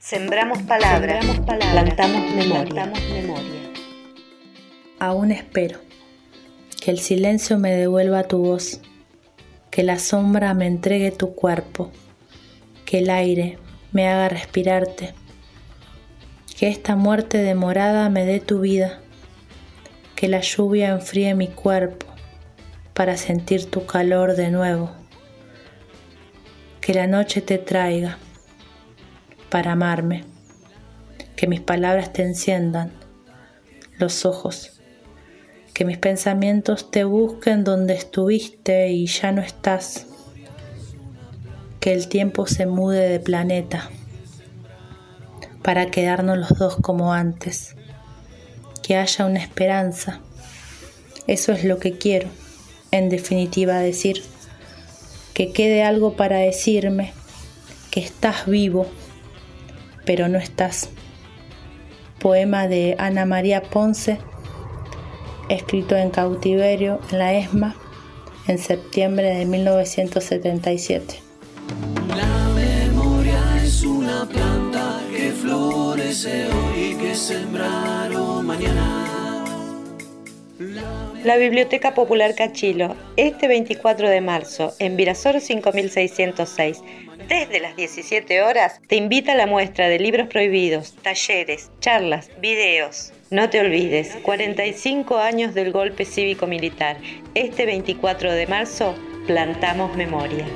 Sembramos palabras, plantamos memoria. Aún espero que el silencio me devuelva tu voz, que la sombra me entregue tu cuerpo, que el aire me haga respirarte, que esta muerte demorada me dé tu vida, que la lluvia enfríe mi cuerpo para sentir tu calor de nuevo, que la noche te traiga para amarme, que mis palabras te enciendan los ojos, que mis pensamientos te busquen donde estuviste y ya no estás, que el tiempo se mude de planeta para quedarnos los dos como antes, que haya una esperanza, eso es lo que quiero, en definitiva decir, que quede algo para decirme, que estás vivo pero no estás. Poema de Ana María Ponce, escrito en cautiverio en la ESMA en septiembre de 1977. La memoria es una planta que florece hoy y que sembraron. La Biblioteca Popular Cachilo, este 24 de marzo, en Virasoro 5606, desde las 17 horas, te invita a la muestra de libros prohibidos, talleres, charlas, videos. No te olvides, 45 años del golpe cívico-militar. Este 24 de marzo, plantamos memoria.